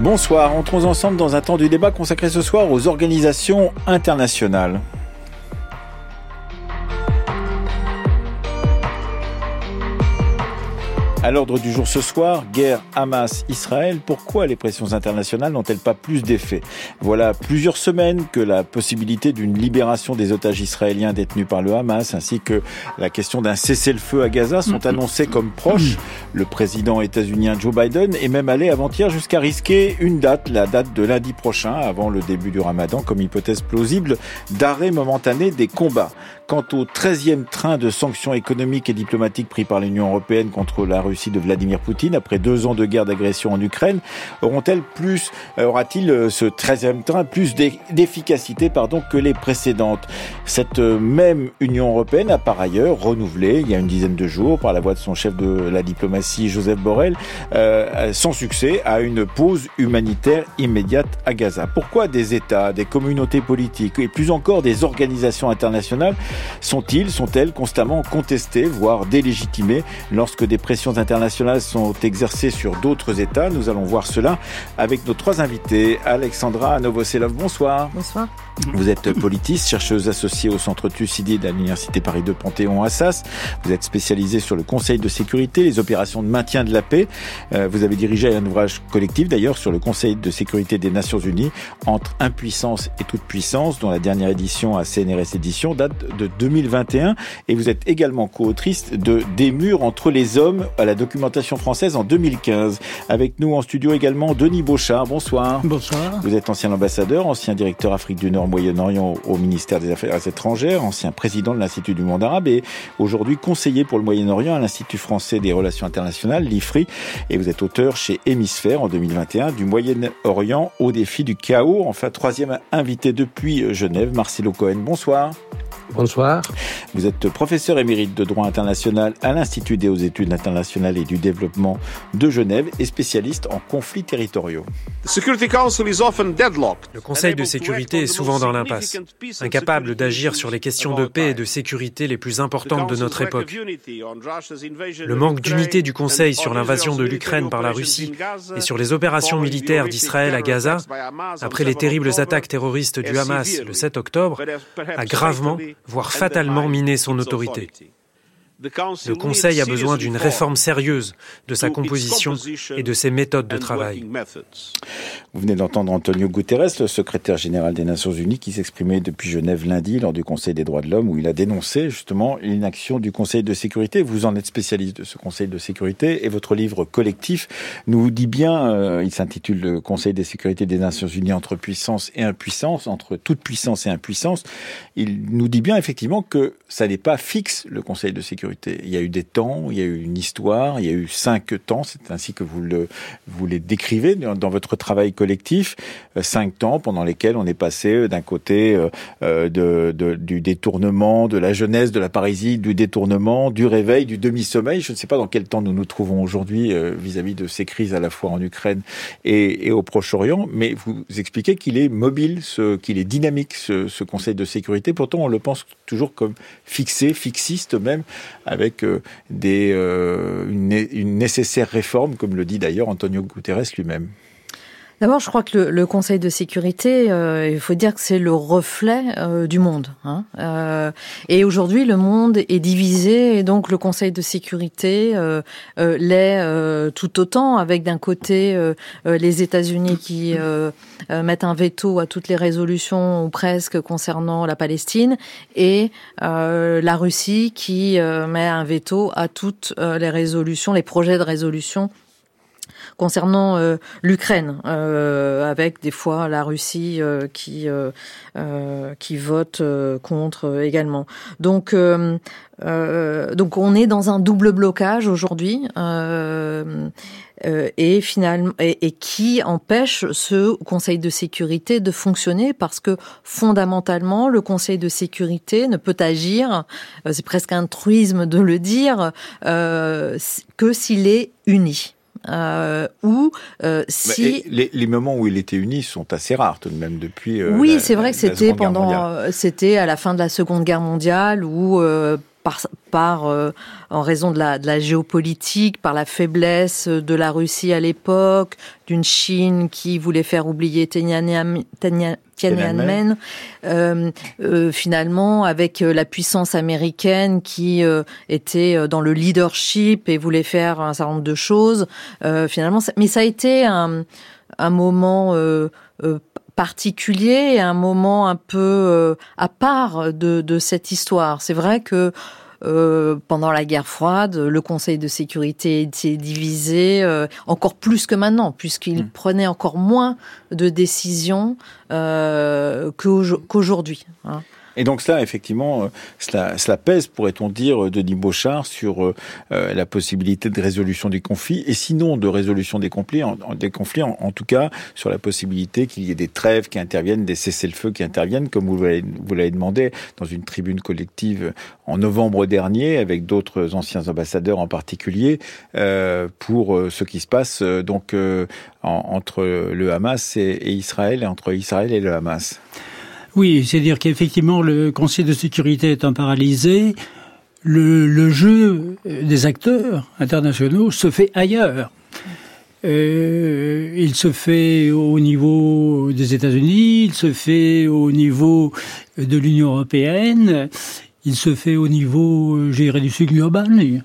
Bonsoir, entrons ensemble dans un temps du débat consacré ce soir aux organisations internationales. À l'ordre du jour ce soir, guerre Hamas-Israël, pourquoi les pressions internationales n'ont-elles pas plus d'effet? Voilà plusieurs semaines que la possibilité d'une libération des otages israéliens détenus par le Hamas ainsi que la question d'un cessez-le-feu à Gaza sont annoncées comme proches. Le président états-unien Joe Biden est même allé avant-hier jusqu'à risquer une date, la date de lundi prochain, avant le début du ramadan, comme hypothèse plausible d'arrêt momentané des combats. Quant au 13e train de sanctions économiques et diplomatiques pris par l'Union européenne contre la Russie de Vladimir Poutine après deux ans de guerre d'agression en Ukraine, auront-elles plus, euh, aura-t-il euh, ce 13e train plus d'efficacité, pardon, que les précédentes? Cette euh, même Union européenne a par ailleurs renouvelé, il y a une dizaine de jours, par la voix de son chef de la diplomatie, Joseph Borrell, euh, sans succès, à une pause humanitaire immédiate à Gaza. Pourquoi des États, des communautés politiques et plus encore des organisations internationales sont-ils, sont-elles constamment contestés, voire délégitimés lorsque des pressions internationales sont exercées sur d'autres États? Nous allons voir cela avec nos trois invités. Alexandra Novoselov, bonsoir. Bonsoir. Vous êtes politiste, chercheuse associée au Centre Thucydide à l'Université Paris de Panthéon-Assas. Vous êtes spécialisée sur le Conseil de sécurité, les opérations de maintien de la paix. Euh, vous avez dirigé un ouvrage collectif d'ailleurs sur le Conseil de sécurité des Nations Unies entre impuissance et toute puissance, dont la dernière édition à CNRS Édition date de 2021. Et vous êtes également co-autrice de Des murs entre les hommes à la documentation française en 2015. Avec nous en studio également Denis Beauchard. Bonsoir. Bonsoir. Vous êtes ancien ambassadeur, ancien directeur Afrique du Nord Moyen-Orient au ministère des Affaires étrangères, ancien président de l'Institut du monde arabe et aujourd'hui conseiller pour le Moyen-Orient à l'Institut français des relations internationales, l'IFRI. Et vous êtes auteur chez Hémisphère en 2021 du Moyen-Orient au défi du chaos. Enfin, troisième invité depuis Genève, Marcelo Cohen. Bonsoir. Bonsoir. Vous êtes professeur émérite de droit international à l'Institut des hautes études internationales et du développement de Genève et spécialiste en conflits territoriaux. Le Conseil de sécurité est souvent dans l'impasse, incapable d'agir sur les questions de paix et de sécurité les plus importantes de notre époque. Le manque d'unité du Conseil sur l'invasion de l'Ukraine par la Russie et sur les opérations militaires d'Israël à Gaza, après les terribles attaques terroristes du Hamas le 7 octobre, a gravement voire fatalement miner son autorité. Le Conseil a besoin d'une réforme sérieuse de sa composition et de ses méthodes de travail. Vous venez d'entendre Antonio Guterres, le secrétaire général des Nations Unies, qui s'exprimait depuis Genève lundi lors du Conseil des droits de l'homme, où il a dénoncé justement l'inaction du Conseil de sécurité. Vous en êtes spécialiste de ce Conseil de sécurité et votre livre collectif nous dit bien, euh, il s'intitule Le Conseil de sécurité des Nations Unies entre puissance et impuissance, entre toute puissance et impuissance. Il nous dit bien effectivement que ça n'est pas fixe le Conseil de sécurité il y a eu des temps, il y a eu une histoire, il y a eu cinq temps, c'est ainsi que vous le vous les décrivez dans, votre travail collectif, euh, cinq temps pendant lesquels on est passé euh, d'un côté euh, de, de, du détournement, de la jeunesse, de la parisie, du détournement, du réveil, du demi-sommeil. Je ne sais pas dans quel temps nous nous trouvons aujourd'hui vis-à-vis de ces crises à la fois en Ukraine et, et au Proche-Orient, mais vous expliquez qu'il est mobile, ce, qu'il est dynamique, ce, ce Conseil de sécurité. Pourtant, on le pense toujours comme fixé, fixiste même, avec euh, des, euh, une, une nécessaire réforme, comme le dit d'ailleurs Antonio Guterres lui-même. D'abord, je crois que le, le, Conseil de sécurité, euh, il faut dire que c'est le reflet euh, du monde. Hein. Euh, et aujourd'hui, le monde est divisé, et donc le Conseil de sécurité euh, euh, l'est tout autant, avec d'un côté les États-Unis qui mettent un veto à toutes les résolutions ou presque concernant la Palestine, et la Russie qui met un veto à toutes les résolutions, les projets de résolution concernant euh, l'Ukraine, euh, avec des fois la Russie euh, qui qui vote contre également. Donc donc on est dans un double blocage aujourd'hui. et finalement et, et, qui empêche ce Conseil de sécurité de fonctionner parce que fondamentalement le Conseil de sécurité ne peut agir, c'est presque un truisme de le dire, euh, que s'il est uni. Euh, ou euh, si les, les, moments où il était uni sont assez rares tout de même depuis. Euh, oui, c'est vrai que c'était pendant, c'était à la fin de la Seconde Guerre mondiale où par, par euh, en raison de la, de la géopolitique, par la faiblesse de la Russie à l'époque, d'une Chine qui voulait faire oublier Tiananmen, euh, euh, finalement avec la puissance américaine qui euh, était dans le leadership et voulait faire un certain nombre de choses. Euh, finalement, mais ça a été un, un moment particulier un moment un peu à part de, de cette histoire. C'est vrai que euh, pendant la guerre froide, le Conseil de sécurité était divisé euh, encore plus que maintenant, puisqu'il hmm. prenait encore moins de décisions euh, qu'aujourd'hui. Hein. Et donc cela, effectivement, euh, cela, cela pèse, pourrait-on dire, euh, Denis Beauchard, sur euh, la possibilité de résolution des conflits, et sinon de résolution des conflits, en, des tout cas sur la possibilité qu'il y ait des trêves qui interviennent, des cessez-le-feu qui interviennent, comme vous l'avez, demandé dans une tribune collective en novembre dernier, avec d'autres anciens ambassadeurs en particulier, euh, pour ce qui se passe donc entre le Hamas et Israël, et entre Israël et le Hamas. Oui, c'est-à-dire qu'effectivement, le Conseil de sécurité étant paralysé, le, jeu des acteurs internationaux se fait ailleurs. Euh, il se fait au niveau des États-Unis, il se fait au niveau de l'Union européenne, il se fait au niveau, j'irais, du sud global.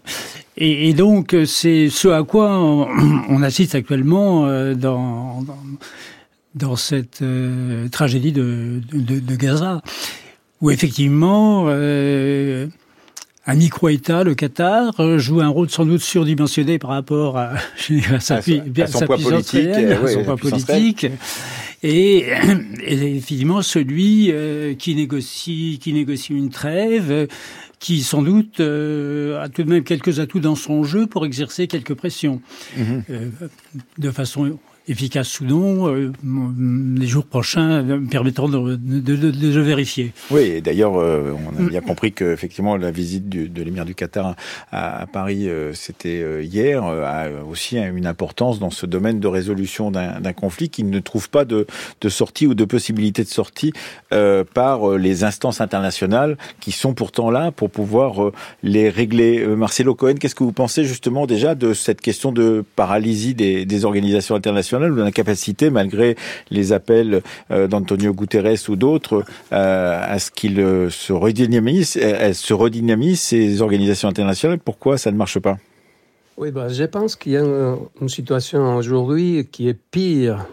Et, donc, c'est ce à quoi on, assiste actuellement euh, dans dans cette euh, tragédie de, de, de, Gaza, où effectivement euh, un micro-État, le Qatar, joue un rôle sans doute surdimensionné par rapport à, sa, son poids politique, réelle, son poids politique. Et, et, effectivement, celui euh, qui négocie, qui négocie une trêve, qui sans doute euh, a tout de même quelques atouts dans son jeu pour exercer quelques pressions, mhm. euh, de façon efficace ou non, euh, les jours prochains permettront de, de, vérifier. Oui, et d'ailleurs, euh, on a bien compris que effectivement la visite de l'émir du Qatar à, Paris, euh, c'était euh, hier, a aussi une importance dans ce domaine de résolution d'un conflit qui ne trouve pas de, sortie ou de possibilité de sortie par les instances internationales qui sont pourtant là pour pouvoir les régler. Marcelo Cohen, qu'est-ce que vous pensez justement déjà de cette question de paralysie des organisations internationales? Ou l'incapacité, malgré les appels euh, d'Antonio Guterres ou d'autres, euh, à ce qu'ils euh, se redynamisent, elles se redynamisent ces organisations internationales. Pourquoi ça ne marche pas? Oui, bah, je pense qu'il y a une, situation aujourd'hui qui est pire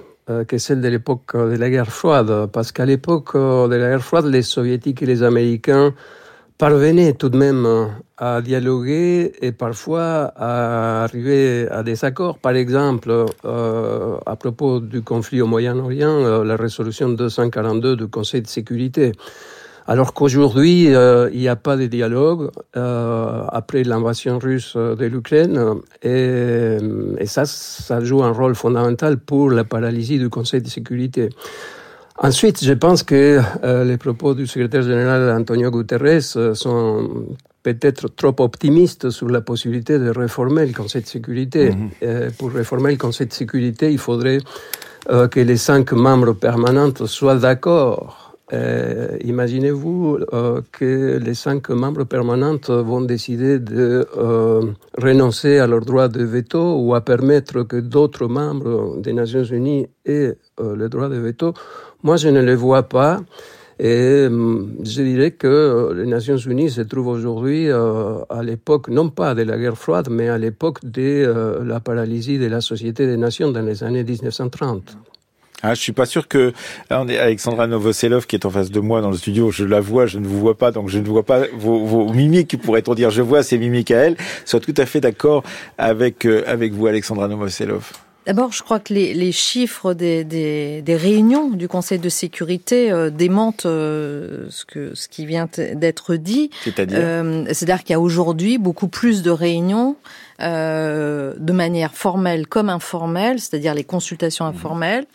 que celle de l'époque de la guerre froide, parce qu'à l'époque de la guerre froide, les soviétiques et les américains parvenaient tout de même à dialoguer et parfois à arriver à des accords. Par exemple, euh, à propos du conflit au Moyen-Orient, euh, la résolution 242 du Conseil de sécurité. Alors qu'aujourd'hui, euh, il n'y a pas de dialogue euh, après l'invasion russe de l'Ukraine et ça, ça joue un rôle fondamental pour la paralysie du Conseil de sécurité. Ensuite, je pense que euh, les propos du secrétaire général Antonio Guterres euh, sont peut-être trop optimistes sur la possibilité de réformer le Conseil de sécurité. Mm -hmm. pour réformer le Conseil de sécurité, il faudrait euh, que les cinq membres permanents soient d'accord. Imaginez-vous que les cinq membres permanents vont décider de renoncer à leur droit de veto ou à permettre que d'autres membres des Nations Unies aient le droit de veto moi, je ne le vois pas. Et hum, je dirais que euh, les Nations Unies se trouvent aujourd'hui euh, à l'époque, non pas de la guerre froide, mais à l'époque de euh, la paralysie de la Société des Nations dans les années 1930. Ah, je suis pas sûr que là Alexandra Novoselov qui est en face de moi dans le studio. Je la vois, je ne vous vois pas, donc je ne vois pas vos, mimiques. Pourrait-on dire Je vois ces mimiques à elle. Soit tout à fait d'accord avec avec vous, Alexandra Novoselov. D'abord, je crois que les, les chiffres des, des, des, réunions du Conseil de sécurité euh, démentent euh, ce, que, ce qui vient d'être dit. C'est-à-dire? Euh, C'est-à-dire qu'il y a aujourd'hui beaucoup plus de réunions de manière formelle comme informelle, c'est-à-dire les consultations informelles,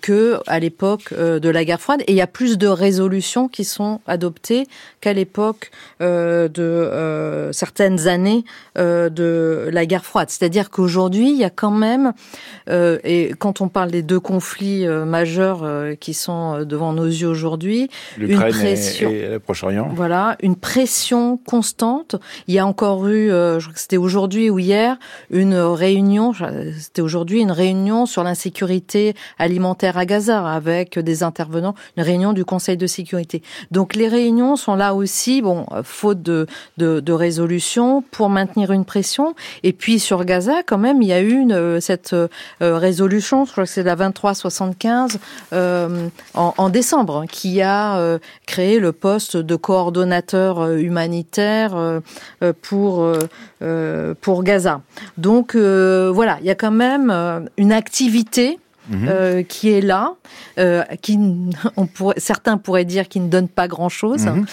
que à l'époque de la guerre froide. Et il y a plus de résolutions qui sont adoptées qu'à l'époque de certaines années de la guerre froide. C'est-à-dire qu'aujourd'hui, il y a quand même, et quand on parle des deux conflits majeurs qui sont devant nos yeux aujourd'hui, une pression, et, le Proche-Orient. Voilà, une pression constante. Il y a encore eu, je crois que c'était aujourd'hui ou hier, une réunion, c'était aujourd'hui une réunion sur l'insécurité alimentaire à Gaza avec des intervenants, une réunion du Conseil de sécurité. Donc les réunions sont là aussi, bon, faute de, de, résolution, pour maintenir une pression. Et puis sur Gaza, quand même, il y a eu une, cette euh, résolution, je crois que c'est la 2375 euh, en, décembre, qui a euh, créé le poste de coordonnateur euh, humanitaire euh, pour pour Gaza. Donc voilà, il y a quand même une activité Mhm. Euh, qui est là, euh, qui on pourrait, certains pourraient dire qu'il ne donne pas grand-chose, mhm.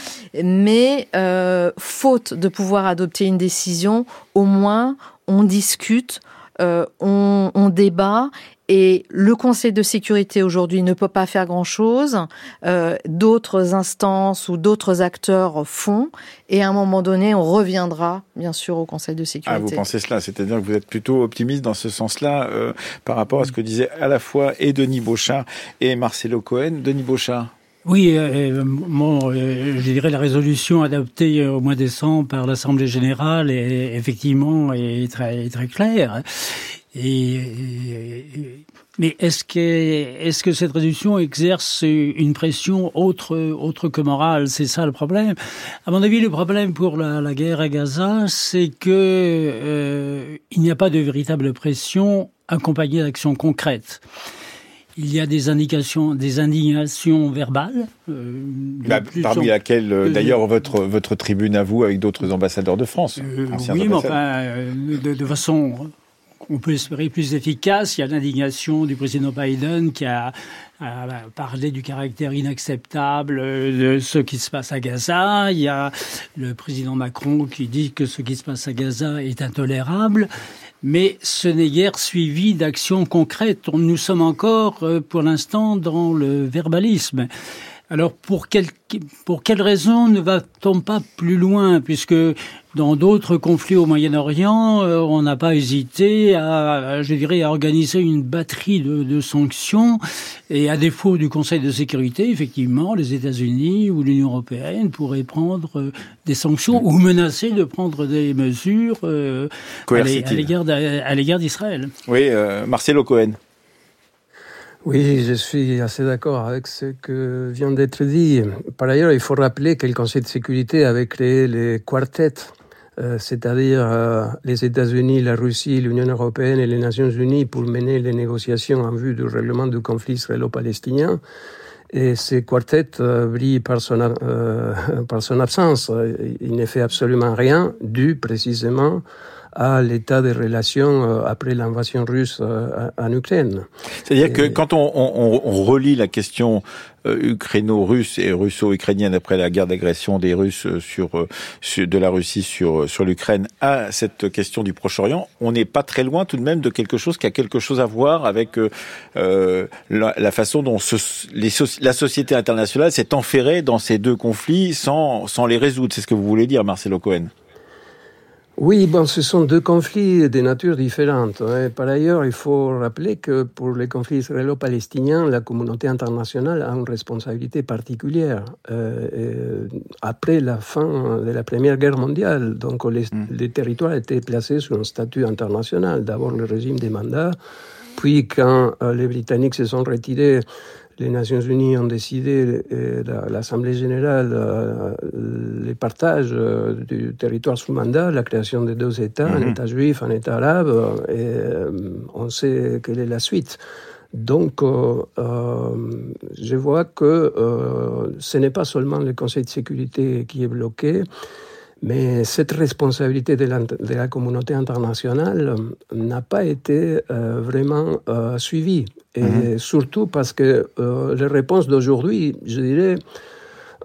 mais euh, faute de pouvoir adopter une décision, au moins on discute, euh, on, on, débat et le Conseil de sécurité aujourd'hui ne peut pas faire grand-chose. Euh, d'autres instances ou d'autres acteurs font. Et à un moment donné, on reviendra, bien sûr, au Conseil de sécurité. Ah, vous pensez cela C'est-à-dire que vous êtes plutôt optimiste dans ce sens-là euh, par rapport à ce que disaient à la fois et Denis Beauchat et Marcelo Cohen. Denis Beauchat oui, euh, bon, euh, je dirais la résolution adoptée au mois de décembre par l'Assemblée générale est effectivement est très très claire. Mais est-ce que, est-ce que cette résolution exerce une pression autre, autre que morale? C'est ça le problème. À mon avis, le problème pour la, la guerre à Gaza, c'est que euh, il n'y a pas de véritable pression accompagnée d'actions concrètes. Il y a des indications, des indignations verbales. Euh, bah, parmi laquelles, euh, d'ailleurs, votre votre tribune à vous, avec d'autres ambassadeurs de France. Euh, oui, mais enfin, de, de façon on peut espérer plus efficace. Il y a l'indignation du président Biden qui a, parlé du caractère inacceptable de ce qui se passe à Gaza. Il y a le président Macron qui dit que ce qui se passe à Gaza est intolérable. Mais ce n'est guère suivi d'actions concrètes. Nous sommes encore, euh, pour l'instant, dans le verbalisme. Alors pour quelle, pour quelle raison ne va-t-on pas plus loin? Puisque dans d'autres conflits au Moyen-Orient, euh, on n'a pas hésité à, je dirais, à organiser une batterie de, de, sanctions. Et à défaut du Conseil de sécurité, effectivement, les États-Unis ou l'Union européenne pourraient prendre euh, des sanctions ou menacer de prendre des mesures euh, à l'égard d'Israël. Oui, euh, Marcelo Cohen. Oui, je suis assez d'accord avec ce que vient d'être dit. Par ailleurs, il faut rappeler que le Conseil de sécurité avait créé les quartets, euh, c'est-à-dire euh, les États-Unis, la Russie, l'Union européenne et les Nations unies pour mener les négociations en vue du règlement du conflit israélo-palestinien. Et ces quartets euh, brillent par son, par son absence. Il ne fait absolument rien, dû précisément à l'état des relations euh, après l'invasion russe euh, en Ukraine. C'est-à-dire que quand on, on, on, relie la question euh, ukraino-russe et russo-ukrainienne après la guerre d'agression des Russes sur, sur, de la Russie sur, sur l'Ukraine à cette question du Proche-Orient, on n'est pas très loin tout de même de quelque chose qui a quelque chose à voir avec euh, la, la, façon dont ce, les, la société internationale s'est enferrée dans ces deux conflits sans, sans les résoudre. C'est ce que vous voulez dire, Marcelo Cohen? Oui, bon, ce sont deux conflits de nature différente. Hein. Par ailleurs, il faut rappeler que pour les conflits israélo-palestiniens, la communauté internationale a une responsabilité particulière. Euh, après la fin de la Première Guerre mondiale, donc les, mm. les territoires étaient placés sous un statut international. D'abord le régime des mandats, puis quand euh, les Britanniques se sont retirés les Nations Unies ont décidé, euh, l'Assemblée générale, euh, les partages euh, du territoire sous mandat, la création de deux États, un mhm. État juif, un État arabe, et on sait quelle est la suite. Donc, je vois que ce n'est pas seulement le Conseil de sécurité qui est bloqué, mais cette responsabilité de la, de la communauté internationale n'a pas été vraiment suivie. Et mhm. surtout parce que euh, les réponses d'aujourd'hui, je dirais,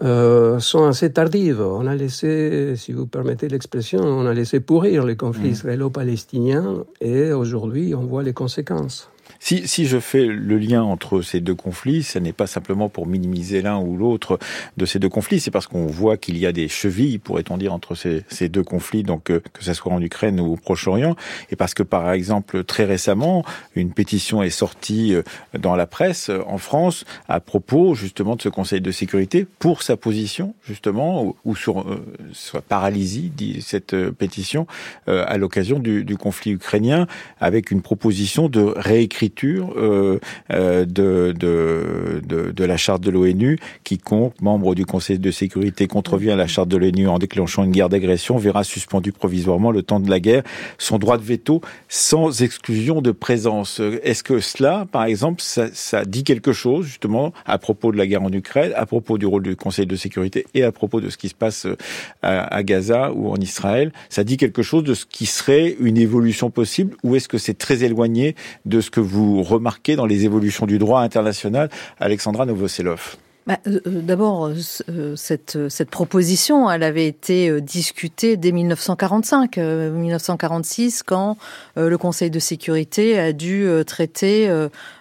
euh, sont assez tardives. On a laissé, si vous permettez l'expression, on a laissé pourrir les conflits mmh. israélo-palestiniens et aujourd'hui on voit les conséquences. Si, si je fais le lien entre ces deux conflits, ce n'est pas simplement pour minimiser l'un ou l'autre de ces deux conflits, c'est parce qu'on voit qu'il y a des chevilles, pourrait-on dire, entre ces, ces deux conflits, donc euh, que ce soit en Ukraine ou au Proche-Orient, et parce que par exemple très récemment, une pétition est sortie euh, dans la presse euh, en France à propos justement de ce Conseil de sécurité pour sa position justement ou, sur soit paralysie, dit cette pétition, à l'occasion du, du conflit ukrainien, avec une proposition de réécriture euh, euh, de, la charte de l'ONU. Quiconque, membre du Conseil de sécurité, contrevient à la charte de l'ONU en déclenchant une guerre d'agression verra suspendu provisoirement le temps de la guerre son droit de veto sans exclusion de présence. Est-ce que cela, par exemple, ça, ça dit quelque chose justement à propos de la guerre en Ukraine, à propos du rôle du Conseil de sécurité et à propos de ce qui se passe euh, à, à Gaza ou en Israël? Ça dit quelque chose de ce qui serait une évolution possible ou est-ce que c'est très éloigné de ce que vous vous remarquez dans les évolutions du droit international, Alexandra Novoselov bah, euh, euh, D'abord, euh, cette, proposition, elle avait été discutée dès 1945, 1946, quand le Conseil de sécurité a dû traiter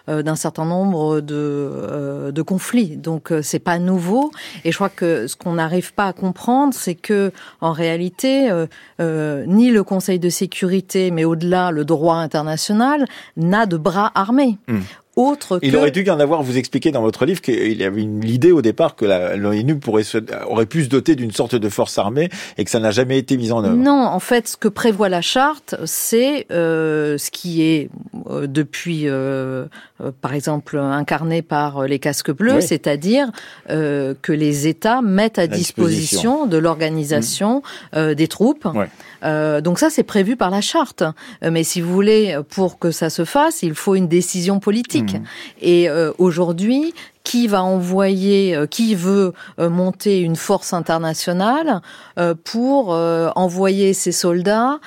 d'un certain nombre de, de conflits. Donc, c'est pas nouveau. Et je crois que ce qu'on n'arrive pas à comprendre, c'est que en réalité, ni le Conseil de sécurité, mais au-delà, le droit international, n'a de bras armés. Il aurait dû y en avoir, vous expliquer dans votre livre qu'il y avait une idée au départ que l'ONU pourrait aurait pu se doter d'une sorte de force armée et que ça n'a jamais été mis en œuvre. Non, en fait, ce que prévoit la charte, c'est euh, ce qui est euh, depuis, euh, par exemple, incarné par les casques bleus, c'est-à-dire que les États mettent à, disposition, de l'organisation mmh. des troupes. Donc ça, c'est prévu par la charte. mais si vous voulez, pour que ça se fasse, il faut une décision politique. Mmh. Et euh, aujourd'hui, qui va envoyer, euh, qui veut euh, monter une force internationale pour envoyer ses soldats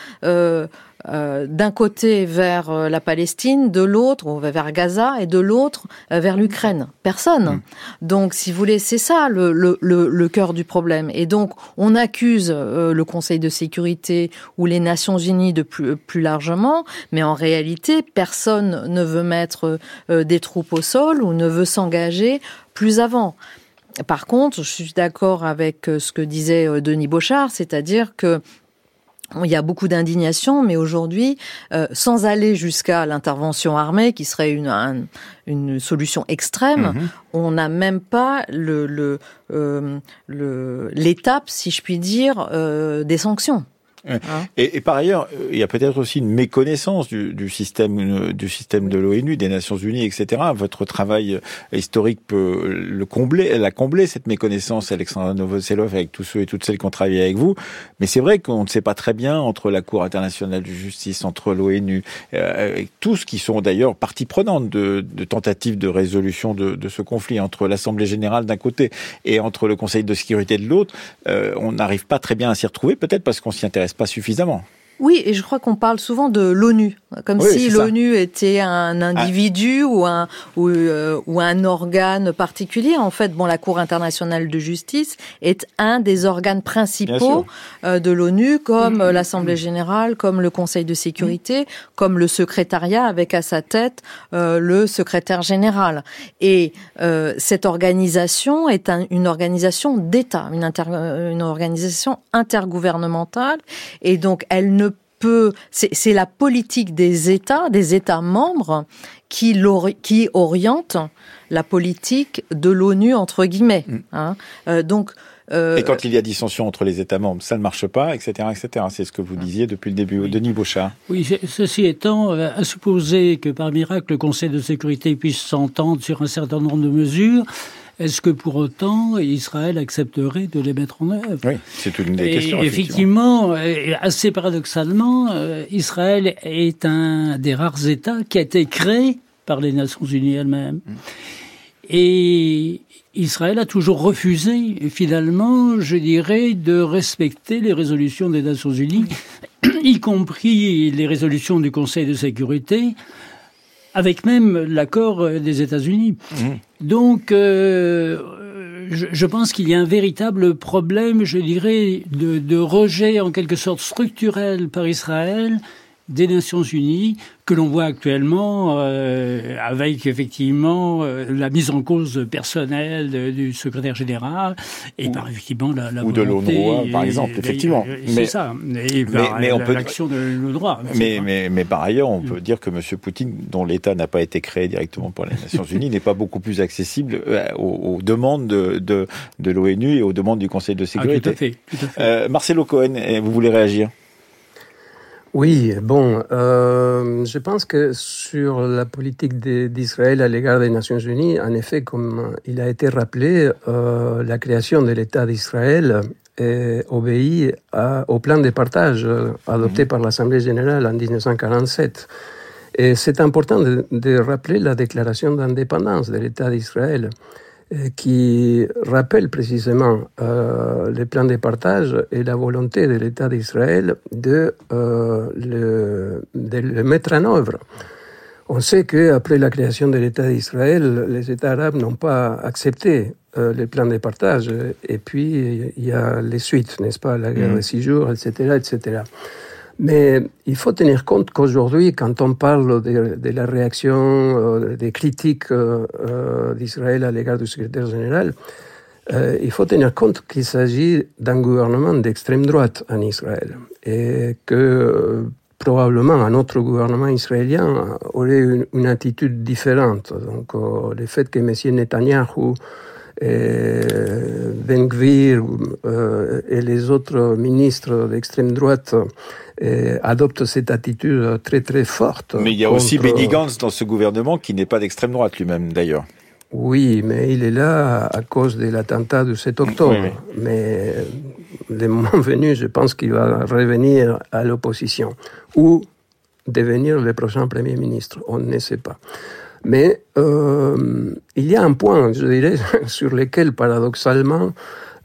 euh, d'un côté vers euh, la Palestine, de l'autre vers Gaza et de l'autre euh, vers l'Ukraine. Personne. Mm. Donc, si vous voulez, c'est ça le, le, le, cœur du problème. Et donc, on accuse le Conseil de sécurité ou les Nations Unies de plus, plus largement, mais en réalité, personne ne veut mettre des troupes au sol ou ne veut s'engager plus avant. Par contre, je suis d'accord avec ce que disait Denis Bochard, c'est-à-dire que il y a beaucoup d'indignation, mais aujourd'hui, euh, sans aller jusqu'à l'intervention armée, qui serait une, une solution extrême, mhm. on n'a même pas le, le, euh, l'étape, si je puis dire, euh, des sanctions. Hein et, et, par ailleurs, il y a peut-être aussi une méconnaissance du, du système du système de l'ONU, des Nations Unies, etc. Votre travail historique peut le combler, la combler cette méconnaissance, Alexandre Novoselov, avec tous ceux et toutes celles qui ont travaillé avec vous. Mais c'est vrai qu'on ne sait pas très bien entre la Cour internationale de justice, entre l'ONU, euh, tous qui sont d'ailleurs partie prenante de, de, tentatives de résolution de, de ce conflit, entre l'Assemblée générale d'un côté et entre le Conseil de sécurité de l'autre, euh, on n'arrive pas très bien à s'y retrouver, peut-être parce qu'on s'y intéresse pas suffisamment. Oui, et je crois qu'on parle souvent de l'ONU, comme si l'ONU était un individu ou un ou, euh, ou, un organe particulier. En fait, bon, la Cour internationale de justice est un des organes principaux euh, de l'ONU, comme mmh. l'Assemblée générale, comme le Conseil de sécurité, comme le secrétariat avec à sa tête euh, le secrétaire général. Et cette organisation est une organisation d'État, une, une organisation intergouvernementale, et donc elle ne c'est la politique des États, des États membres, qui, qui oriente la politique de l'ONU entre guillemets. Mm. Hein. Euh, donc euh, et quand il y a dissension entre les États membres, ça ne marche pas, etc., etc. C'est ce que vous disiez depuis le début, Denis Bouchard. Oui, ceci étant, euh, à supposer que par miracle le Conseil de sécurité puisse s'entendre sur un certain nombre de mesures, est-ce que pour autant Israël accepterait de les mettre en œuvre Oui, c'est une des questions. Effectivement, assez paradoxalement, euh, Israël est un des rares États qui a été créé par les Nations Unies elles-mêmes. Mm. Et Israël a toujours refusé, finalement, je dirais, de respecter les résolutions des Nations Unies, y compris les résolutions du Conseil de sécurité, avec même l'accord des États-Unis. Mmh. Donc, euh, je, pense qu'il y a un véritable problème, je dirais, de, de rejet en quelque sorte structurel par Israël des Nations Unies que l'on voit actuellement euh, avec effectivement euh, la mise en cause personnelle du secrétaire général et par effectivement la, la ou de l'ONU par exemple effectivement. c'est ça et par mais, on peut l'action de l'ONU mais, mais, mais par ailleurs on peut dire que monsieur Poutine dont l'État n'a pas été créé directement par les Nations Unies n'est pas beaucoup plus accessible euh, aux, demandes de, de, de l'ONU et aux demandes du Conseil de sécurité ah, tout à fait, tout à fait. Euh, Marcelo Cohen vous voulez réagir? Oui, bon, euh, je pense que sur la politique d'Israël à l'égard des Nations Unies, en effet, comme il a été rappelé, euh, la création de l'État d'Israël obéit au plan de partage euh, adopté mhm. par l'Assemblée générale en 1947. Et c'est important de, de, rappeler la déclaration d'indépendance de l'État d'Israël. Euh, qui rappelle précisément euh, les plans de partage et la volonté de l'État d'Israël de, euh, le, de, le, mettre en œuvre. On sait qu'après la création de l'État d'Israël, les États arabes n'ont pas accepté euh, les plans de partage. Et puis, il y a les suites, n'est-ce pas, la guerre mmh. de six jours, etc., etc. Mais il faut tenir compte qu'aujourd'hui, quand on parle de, la réaction, euh, des critiques euh, euh, d'Israël à l'égard du secrétaire général, il faut tenir compte qu'il s'agit d'un gouvernement d'extrême droite en Israël et que probablement un autre gouvernement israélien aurait une, attitude différente. Donc le fait que M. Netanyahu et Ben Gvir et les autres ministres d'extrême droite adopte cette attitude très très forte. Mais il y a aussi Benny Gantz dans ce gouvernement qui n'est pas d'extrême droite lui-même d'ailleurs. Oui, mais il est là à cause de l'attentat du 7 octobre. Mais le moment venu, je pense qu'il va revenir à l'opposition ou devenir le prochain Premier ministre. On ne sait pas. Mais euh, il y a un point, je dirais, sur lequel, paradoxalement,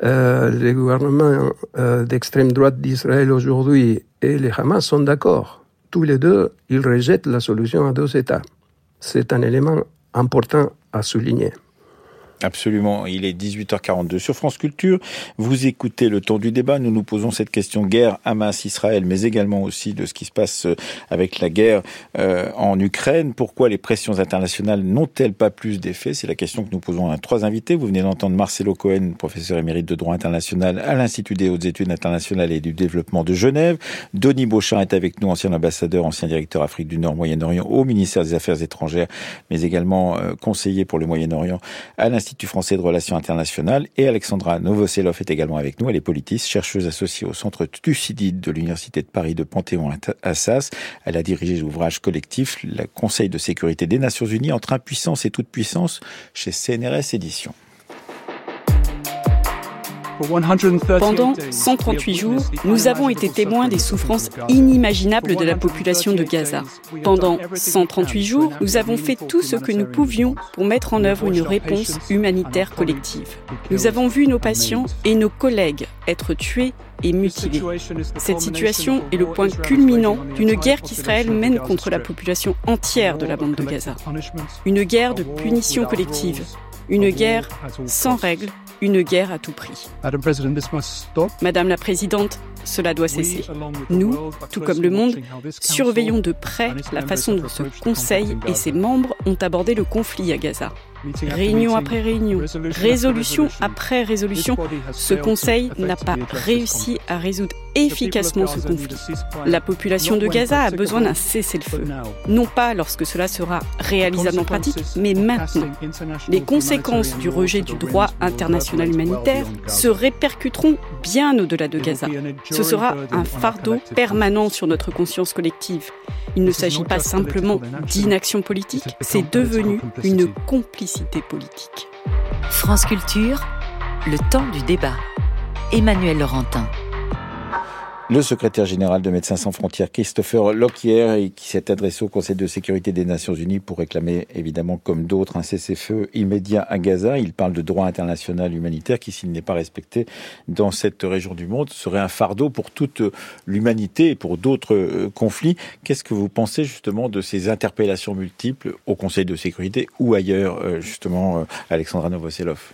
euh, les gouvernements euh, d'extrême droite d'Israël aujourd'hui et les Hamas sont d'accord. Tous les deux, ils rejettent la solution à deux États. C'est un élément important à souligner. Absolument. Il est 18h42 sur France Culture. Vous écoutez le temps du débat. Nous nous posons cette question guerre Hamas-Israël, mais également aussi de ce qui se passe euh, avec la guerre euh, en Ukraine. Pourquoi les pressions internationales n'ont-elles pas plus d'effet? C'est la question que nous posons à trois invités. Vous venez d'entendre Marcelo Cohen, professeur émérite de droit international à l'Institut des hautes études internationales et du développement de Genève. Denis Beauchamp est avec nous, ancien ambassadeur, ancien directeur Afrique du Nord, Moyen-Orient au ministère des Affaires étrangères, mais également euh, conseiller pour le Moyen-Orient à l'Institut l'Institut français de relations internationales. Et Alexandra Novoselov est également avec nous. Elle est politiste, chercheuse associée au Centre Thucydide de l'Université de Paris de Panthéon-Assas. Elle a dirigé l'ouvrage collectif Le Conseil de sécurité des Nations Unies entre impuissance et toute puissance chez CNRS Éditions. Pendant 138 jours, nous avons été témoins des souffrances inimaginables de la population de Gaza. Pendant 138 jours, nous avons fait tout ce que nous pouvions pour mettre en œuvre une réponse humanitaire collective. Nous avons vu nos patients et nos collègues être tués et mutilés. Cette situation est le point culminant d'une guerre qu'Israël mène contre la population entière de la bande de Gaza. Une guerre de punition collective, une guerre sans règles une guerre à tout prix. Madame la Présidente, cela doit cesser. Nous, tout comme le monde, surveillons de près la façon dont ce Conseil et ses membres ont abordé le conflit à Gaza. Réunion après réunion, résolution après résolution, ce Conseil n'a pas réussi à résoudre efficacement ce conflit. La population de Gaza a besoin d'un cessez-le-feu. Non pas lorsque cela sera réalisable en pratique, mais maintenant. Les conséquences du rejet du droit international humanitaire se répercuteront bien au-delà de Gaza. Ce sera un fardeau permanent sur notre conscience collective. Il ne s'agit pas simplement d'inaction politique, c'est devenu une complicité France Culture, le temps du débat. Emmanuel Laurentin. Le secrétaire général de Médecins sans frontières, Christopher Lockyer, qui s'est adressé au Conseil de sécurité des Nations Unies pour réclamer, évidemment, comme d'autres, un cessez-feu immédiat à Gaza. Il parle de droit international humanitaire qui, s'il n'est pas respecté dans cette région du monde, serait un fardeau pour toute l'humanité et pour d'autres euh, conflits. Qu'est-ce que vous pensez justement de ces interpellations multiples au Conseil de sécurité ou ailleurs, euh, justement, euh, Alexandra Novoselov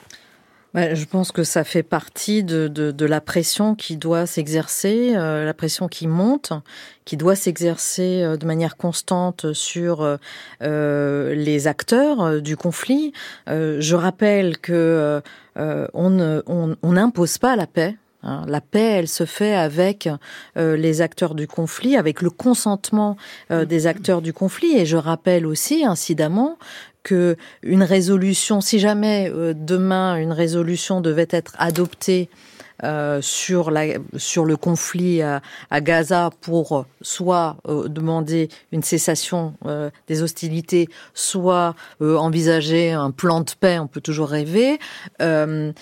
bah, je pense que ça fait partie de, de, de la pression qui doit s'exercer, euh, la pression qui monte, qui doit s'exercer euh, de manière constante sur euh, les acteurs du conflit. je rappelle que on n'impose on, pas la paix. Hein. La paix, elle se fait avec les acteurs du conflit, avec le consentement des acteurs du conflit. Et je rappelle aussi, incidemment, que une résolution, si jamais euh, demain une résolution devait être adoptée euh, sur, le conflit à, Gaza pour soit euh, demander une cessation des hostilités, soit envisager un plan de paix, on peut toujours rêver, elle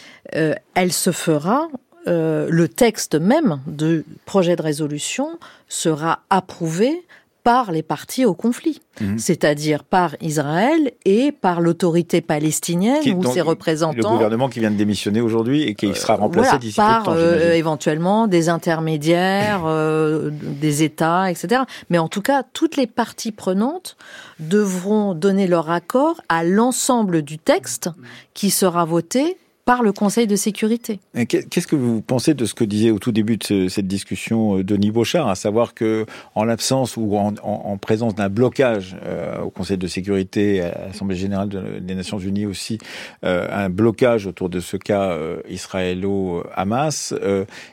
se fera. le texte même du projet de résolution sera approuvé par les partis au conflit, mhm. c'est-à-dire par Israël et par l'autorité palestinienne ou ses représentants. Le gouvernement qui vient de démissionner aujourd'hui et qui sera remplacé d'ici par euh, éventuellement des intermédiaires, euh, des États, etc. Mais en tout cas, toutes les parties prenantes devront donner leur accord à l'ensemble du texte qui sera voté par le Conseil de sécurité. Qu'est-ce que vous pensez de ce que disait au tout début de cette discussion euh, Denis Beauchard, à savoir que en l'absence ou en, présence d'un blocage euh, au Conseil de sécurité, à l'Assemblée générale des Nations unies aussi, euh, un blocage autour de ce cas israélo-Hamas,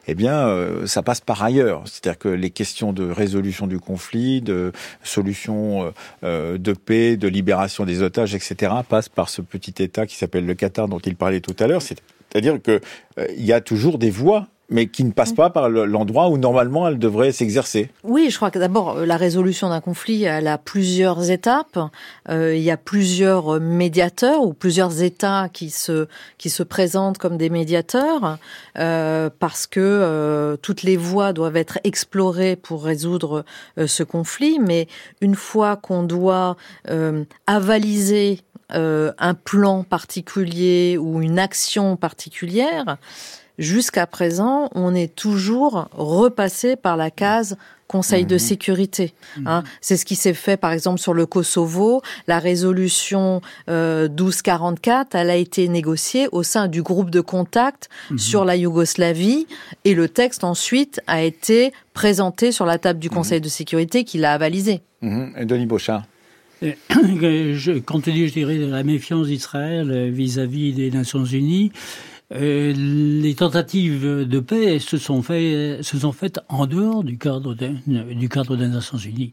eh bien, ça passe par ailleurs. C'est-à-dire que les questions de résolution du conflit, de solution de paix, de libération des otages, etc., passent par ce petit État qui s'appelle le Qatar dont il parlait tout à l'heure c'est-à-dire qu'il euh, y a toujours des voies mais qui ne passent pas par l'endroit où normalement elles devraient s'exercer. Oui, je crois que d'abord la résolution d'un conflit, elle a plusieurs étapes. Euh, il y a plusieurs médiateurs ou plusieurs États qui se qui se présentent comme des médiateurs euh, parce que toutes les voies doivent être explorées pour résoudre ce conflit. Mais une fois qu'on doit avaliser euh, un plan particulier ou une action particulière, jusqu'à présent, on est toujours repassé par la case Conseil de mhm. sécurité. Hein. Mhm. C'est ce qui s'est fait, par exemple, sur le Kosovo. La résolution euh, 1244, elle a été négociée au sein du groupe de contact mhm. sur la Yougoslavie, et le texte ensuite a été présenté sur la table du Conseil de sécurité qui l'a avalisé. Denis. compte tenu, je dirais, de la méfiance d'Israël vis-à-vis des Nations Unies, euh, les tentatives de paix se sont, fait, se sont faites en dehors du cadre, du cadre des Nations Unies.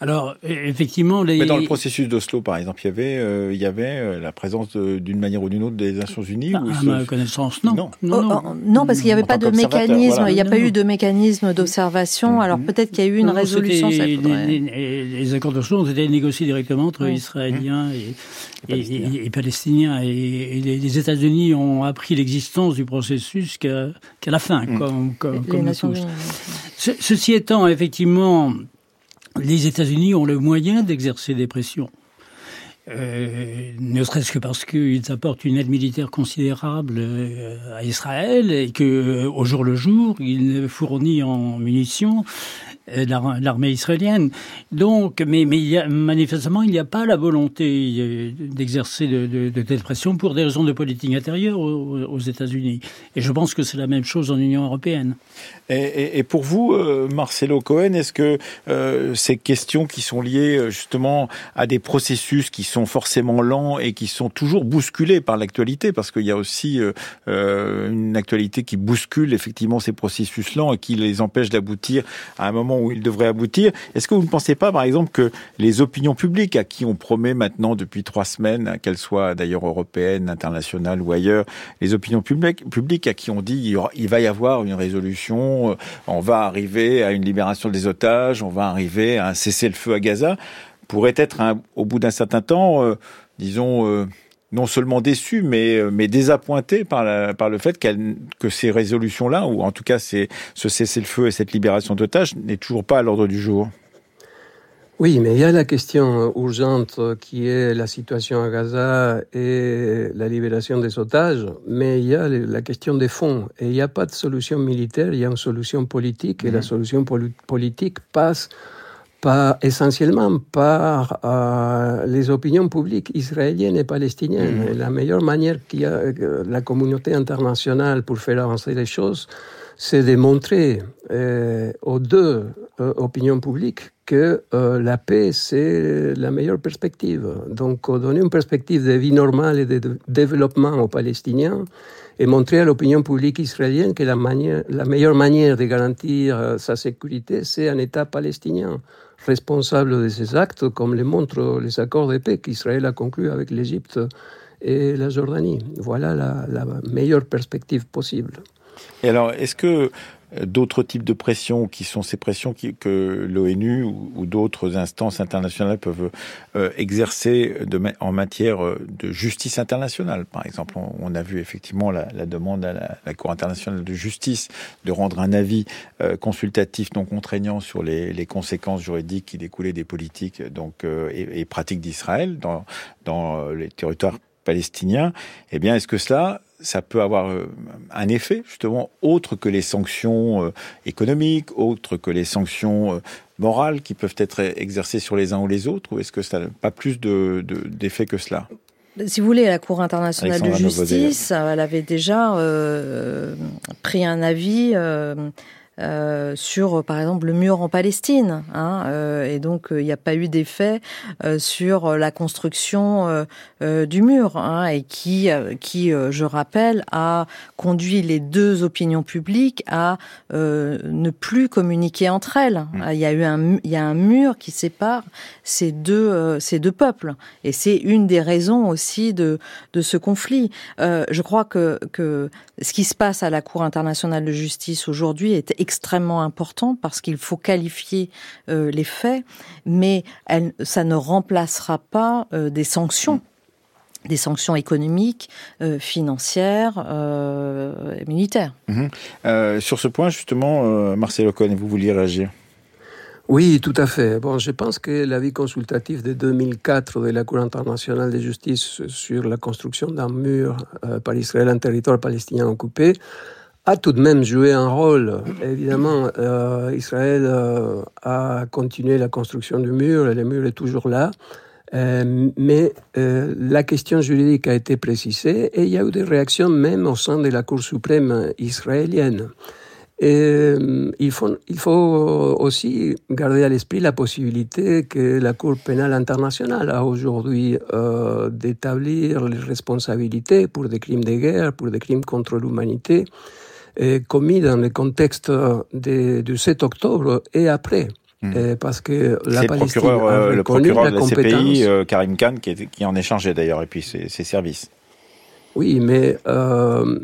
Alors, effectivement, les... Mais dans le processus d'Oslo, par exemple, il y avait, euh, il y avait euh, la présence d'une manière ou d'une autre des Nations Unies À ma connaissance, non. Non, non, non. Oh, oh, parce qu'il n'y avait pas de mécanisme, il n'y a pas eu de mécanisme d'observation. Alors peut-être qu'il y a eu une résolution. Les, les, les, accords d'Oslo ont été négociés directement entre Israéliens et, et, et, Palestiniens. Et, les, États-Unis ont appris l'existence du processus qu'à la fin, mm. comme, comme, comme ceci étant, effectivement, les États-Unis ont le moyen d'exercer des pressions. Euh, ne serait-ce que parce qu'ils apportent une aide militaire considérable euh, à Israël et que euh, au jour le jour, ils fournissent en munitions euh, l'armée israélienne. Donc, mais, manifestement, il n'y a pas la volonté euh, d'exercer de, de, de, pour des raisons de politique intérieure aux, États-Unis. Et je pense que c'est la même chose en Union européenne. Et, et, pour vous, euh, Marcelo Cohen, est-ce que ces questions qui sont liées justement à des processus qui sont forcément lents et qui sont toujours bousculés par l'actualité, parce qu'il y a aussi une actualité qui bouscule effectivement ces processus lents et qui les empêche d'aboutir à un moment où il devrait aboutir. Est-ce que vous ne pensez pas, par exemple, que les opinions publiques à qui on promet maintenant depuis trois semaines, qu'elles soient d'ailleurs européennes, internationales ou ailleurs, les opinions publiques, publiques à qui on dit il, va y avoir une résolution, euh, on va arriver à une libération des otages, on va arriver à un cessez-le-feu à Gaza, pourrait être au bout d'un certain temps, euh, disons, euh, non seulement déçus, mais, euh, mais désappointés par, par le fait que ces résolutions-là, ou en tout cas ce cessez-le-feu et cette libération d'otages, n'est toujours pas à l'ordre du jour. Oui, mais il y a la question urgente qui est la situation à Gaza et la libération des otages, mais il y a la question des fonds. Et il n'y a pas de solution militaire, il y a une solution politique, et la mhm. solution politique passe pas essentiellement par euh, les opinions publiques israéliennes et palestiniennes. Mm-hmm. la meilleure manière qu'il a la communauté internationale pour faire avancer les choses, c'est de montrer euh, aux deux euh, opinions publiques que la paix, c'est la meilleure perspective. Donc, donner une perspective de vie normale et de développement aux Palestiniens, et montrer à l'opinion publique israélienne que la, manière, la meilleure manière de garantir sa sécurité, c'est un État palestinien responsable de ces actes, comme le montrent les accords de paix qu'Israël a conclus avec l'Égypte et la Jordanie. Voilà la, la meilleure perspective possible. Et alors, est-ce que d'autres types de pressions qui sont ces pressions que l'ONU ou, d'autres instances internationales peuvent euh, exercer en matière euh, de justice internationale. Par exemple, on, a vu effectivement la, demande à la, Cour internationale de justice de rendre un avis euh, consultatif non contraignant sur les, conséquences juridiques qui découlaient des politiques et pratiques d'Israël dans, dans les territoires palestiniens. Eh bien, est-ce que cela ça peut avoir euh, un effet justement autre que les sanctions euh, économiques, autre que les sanctions euh, morales qui peuvent être exercées sur les uns ou les autres, ou est-ce que ça n'a pas plus d'effet de, que cela? Si vous voulez, la Cour internationale de justice, elle avait déjà pris un avis euh, sur, par exemple, le mur en Palestine. Hein, euh, et donc, il n'y a pas eu d'effet euh, sur la construction du mur, hein, et qui, qui je rappelle, a conduit les deux opinions publiques à ne plus communiquer entre elles. Mm. Il y a eu un, il y a un mur qui sépare ces deux, ces deux peuples, et c'est une des raisons aussi de, de ce conflit. je crois que, que ce qui se passe à la Cour internationale de justice aujourd'hui est extrêmement important parce qu'il faut qualifier euh, les faits, mais elle, ça ne remplacera pas euh, des sanctions des sanctions économiques, euh, financières euh, et militaires. Mhm. Euh, sur ce point, justement, Marcelo Cohen, vous vouliez réagir? Oui, tout à fait. Bon, je pense que l'avis consultatif de 2004 de la Cour internationale de justice sur la construction d'un mur par Israël en territoire palestinien occupé a tout de même joué un rôle. Évidemment, euh, Israël euh, a continué la construction du mur, et le mur est toujours là. Euh, mais euh, la question juridique a été précisée et il y a eu des réactions même au sein de la Cour suprême israélienne. Euh, il, faut, il faut aussi garder à l'esprit la possibilité que la Cour pénale internationale a aujourd'hui euh, d'établir les responsabilités pour des crimes de guerre, pour des crimes contre l'humanité commis dans le contexte de, du 7 octobre et après. Hmm. parce que la Palestine procureur, a euh, le procureur de la CPI, euh, Karim Khan, qui, est, qui en échangeait d'ailleurs, et puis ses, ses, services. Oui, mais euh,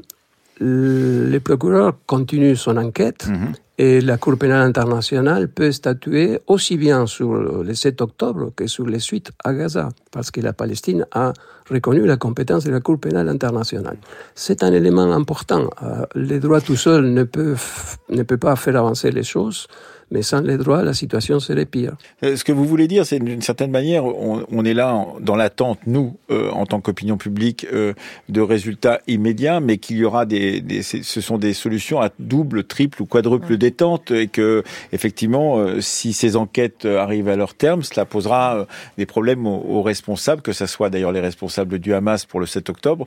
le procureur continue son enquête mhm. Et la Cour pénale internationale peut statuer aussi bien sur le 7 octobre que sur les suites à Gaza, parce que la Palestine a reconnu la compétence de la Cour pénale internationale. C'est un élément important. Euh, les droits tout seuls ne peuvent, ne peuvent pas faire avancer les choses mais sans les droits, la situation serait pire. Euh, ce que vous voulez dire, c'est d'une certaine manière, on, on, est là dans l'attente, nous, euh, en tant qu'opinion publique, euh, de résultats immédiats, mais qu'il y aura des, des, ce sont des solutions à double, triple ou quadruple détente, et que effectivement, euh, si ces enquêtes arrivent à leur terme, cela posera des problèmes aux, aux responsables, que ce soit d'ailleurs les responsables du Hamas pour le 7 octobre,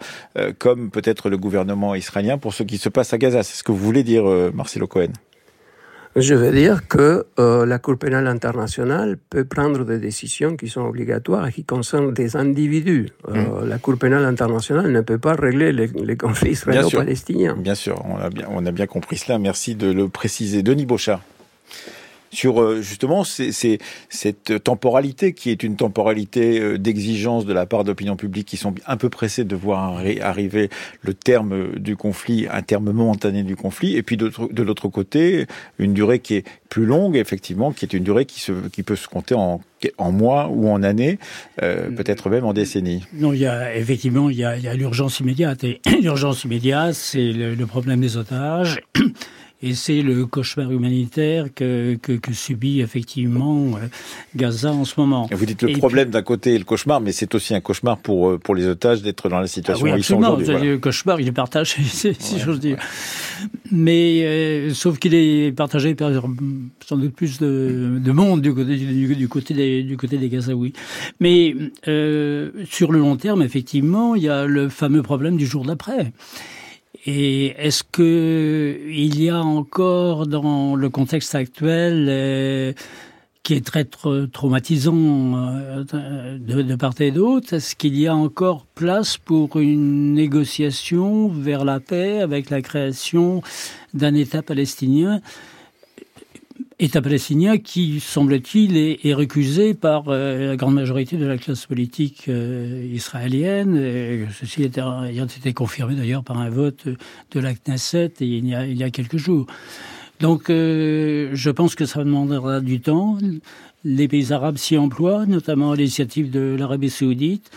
comme peut-être le gouvernement israélien pour ce qui se passe à Gaza. C'est ce que vous voulez dire, Marcelo Cohen? Je veux dire que euh, la Cour pénale internationale peut prendre des décisions qui sont obligatoires et qui concernent des individus. Euh, mm. La Cour pénale internationale ne peut pas régler les, les conflits israélo-palestiniens. Bien sûr, on a bien, on a bien compris cela. Merci de le préciser. Denis Beauchard sur euh, justement c'est cette temporalité qui est une temporalité euh, d'exigence de la part d'opinions publiques qui sont un peu pressées de voir arriver le terme du conflit, un terme momentané du conflit, et puis de l'autre côté, une durée qui est plus longue, effectivement, qui est une durée qui, se, qui peut se compter en, en mois ou en années, euh, mm. peut-être même en décennies. Non, il y a effectivement il y a, l'urgence immédiate. Et l'urgence immédiate, c'est le, le, problème des otages. Et c'est le cauchemar humanitaire que, que, que, subit effectivement euh, Gaza en ce moment. Vous dites le problème d'un côté le cauchemar, mais c'est aussi un cauchemar pour, euh, pour les otages d'être dans la situation ah oui, où ils sont aujourd'hui. Le cauchemar, il est partagé, si j'ose dire. Mais euh, sauf qu'il est partagé par sans doute plus de, de monde du côté, du, du, côté des, du côté des Gazaouis. Mais euh, sur le long terme, effectivement, il y a le fameux problème du jour d'après. Et est-ce que il y a encore dans le contexte actuel euh, qui est très traumatisant euh, de, part et d'autre, est-ce qu'il y a encore place pour une négociation vers la paix avec la création d'un État palestinien État palestinien qui, semble-t-il, est, récusé par euh, la grande majorité de la classe politique euh, israélienne. Et ceci ayant été confirmé d'ailleurs par un vote de la Knesset il y a, il y a quelques jours. Donc euh, je pense que ça demandera du temps. Les pays arabes s'y emploient, notamment à l'initiative de l'Arabie saoudite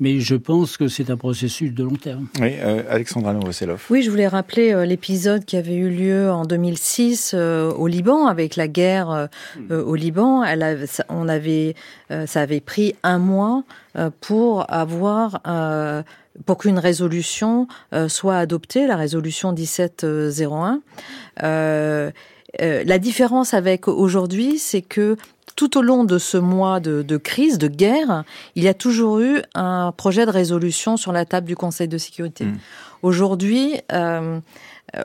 mais je pense que c'est un processus de long terme. Oui, euh, Alexandra Novoselov. Oui, je voulais rappeler euh, l'épisode qui avait eu lieu en 2006 euh, au Liban, avec la guerre euh, euh, au Liban. Elle ça, on avait, ça avait pris un mois pour avoir pour qu'une résolution soit adoptée, la résolution 1701. Euh, la différence avec aujourd'hui, c'est que tout au long de ce mois de, de, crise, de guerre, il y a toujours eu un projet de résolution sur la table du Conseil de sécurité. Mmh. Aujourd'hui, euh,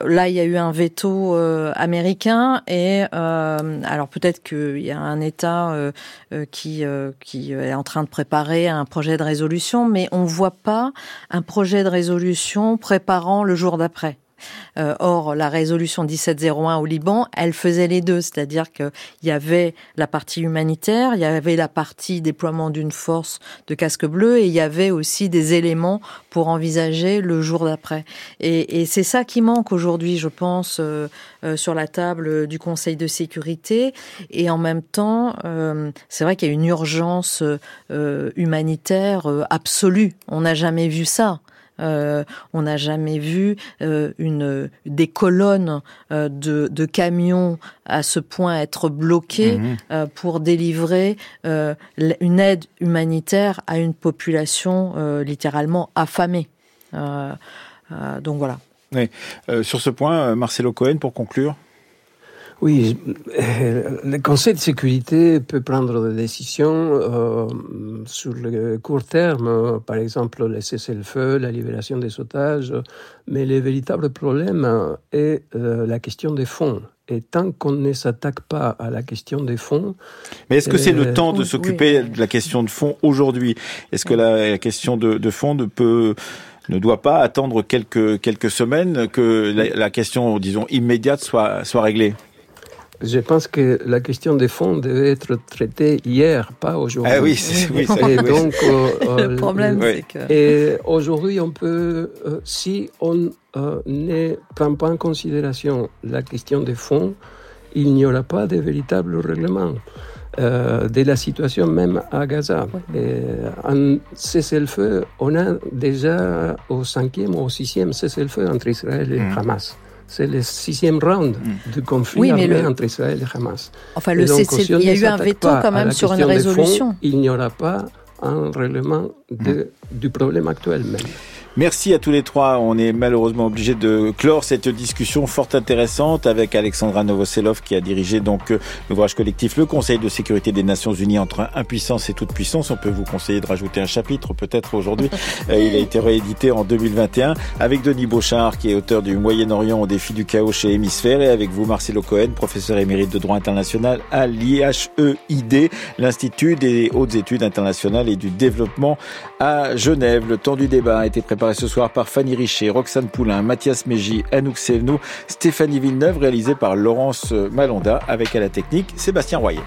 Là, il y a eu un veto euh, américain et euh, alors peut-être qu'il y a un État qui euh, qui est en train de préparer un projet de résolution, mais on voit pas un projet de résolution préparant le jour d'après. Euh, or, la résolution 1701 au Liban, elle faisait les deux, c'est-à-dire qu'il y avait la partie humanitaire, il y avait la partie déploiement d'une force de casque bleu, et il y avait aussi des éléments pour envisager le jour d'après. Et, c'est ça qui manque aujourd'hui, je pense, euh, euh, sur la table du Conseil de sécurité. Et en même temps, c'est vrai qu'il y a une urgence humanitaire absolue. On n'a jamais vu ça. Euh, on n'a jamais vu euh, une, des colonnes euh, de, de, camions à ce point être bloquées mmh. Euh, pour délivrer une aide humanitaire à une population littéralement affamée. donc voilà. Oui. sur ce point, Marcelo Cohen, pour conclure. Oui, le Conseil de sécurité peut prendre des décisions euh, sur le court terme, par exemple le cessez-le-feu, la libération des otages, mais le véritable problème est euh, la question des fonds. Et tant qu'on ne s'attaque pas à la question des fonds... Mais est-ce que c'est le euh, temps de s'occuper oui. de la question de fonds aujourd'hui? Est-ce que la, la, question de, de fonds ne peut ne doit pas attendre quelques quelques semaines que la, la question disons immédiate soit soit réglée? Je pense que la question des fonds devait être traitée hier, pas aujourd'hui. Ah oui, oui, et donc, euh, le problème, oui. c'est que... Et aujourd'hui, on peut, euh, si on euh, ne prend pas en considération la question des fonds, il n'y aura pas de véritable règlement. Euh, de la situation même à Gaza. Et en cessez-le-feu, on a déjà au cinquième ou au sixième cessez-le-feu entre Israël et mmh. C'est le sixième round mm. du conflit oui, armé le... entre Israël et Hamas. Enfin, le donc, si il y a eu un veto quand même sur une résolution. Fonds, il n'y aura pas un règlement de, mm. du problème actuel même. Merci à tous les trois. On est malheureusement obligé de clore cette discussion fort intéressante avec Alexandra Novoselov qui a dirigé donc euh, l'ouvrage collectif Le Conseil de sécurité des Nations Unies entre impuissance et toute puissance. On peut vous conseiller de rajouter un chapitre peut-être aujourd'hui. Euh, il a été réédité en 2021 avec Denis Beauchard qui est auteur du Moyen-Orient au défi du chaos chez Hémisphère et avec vous Marcelo Cohen, professeur émérite de droit international à l'IHEID, l'Institut des hautes études internationales et du développement à Genève. Le temps du débat a été préparé ce soir par Fanny Richer, Roxane Poulain, Mathias Mégy, Anouk Sevnou, Stéphanie Villeneuve, réalisé par Laurence Malonda, avec à la technique Sébastien Royer.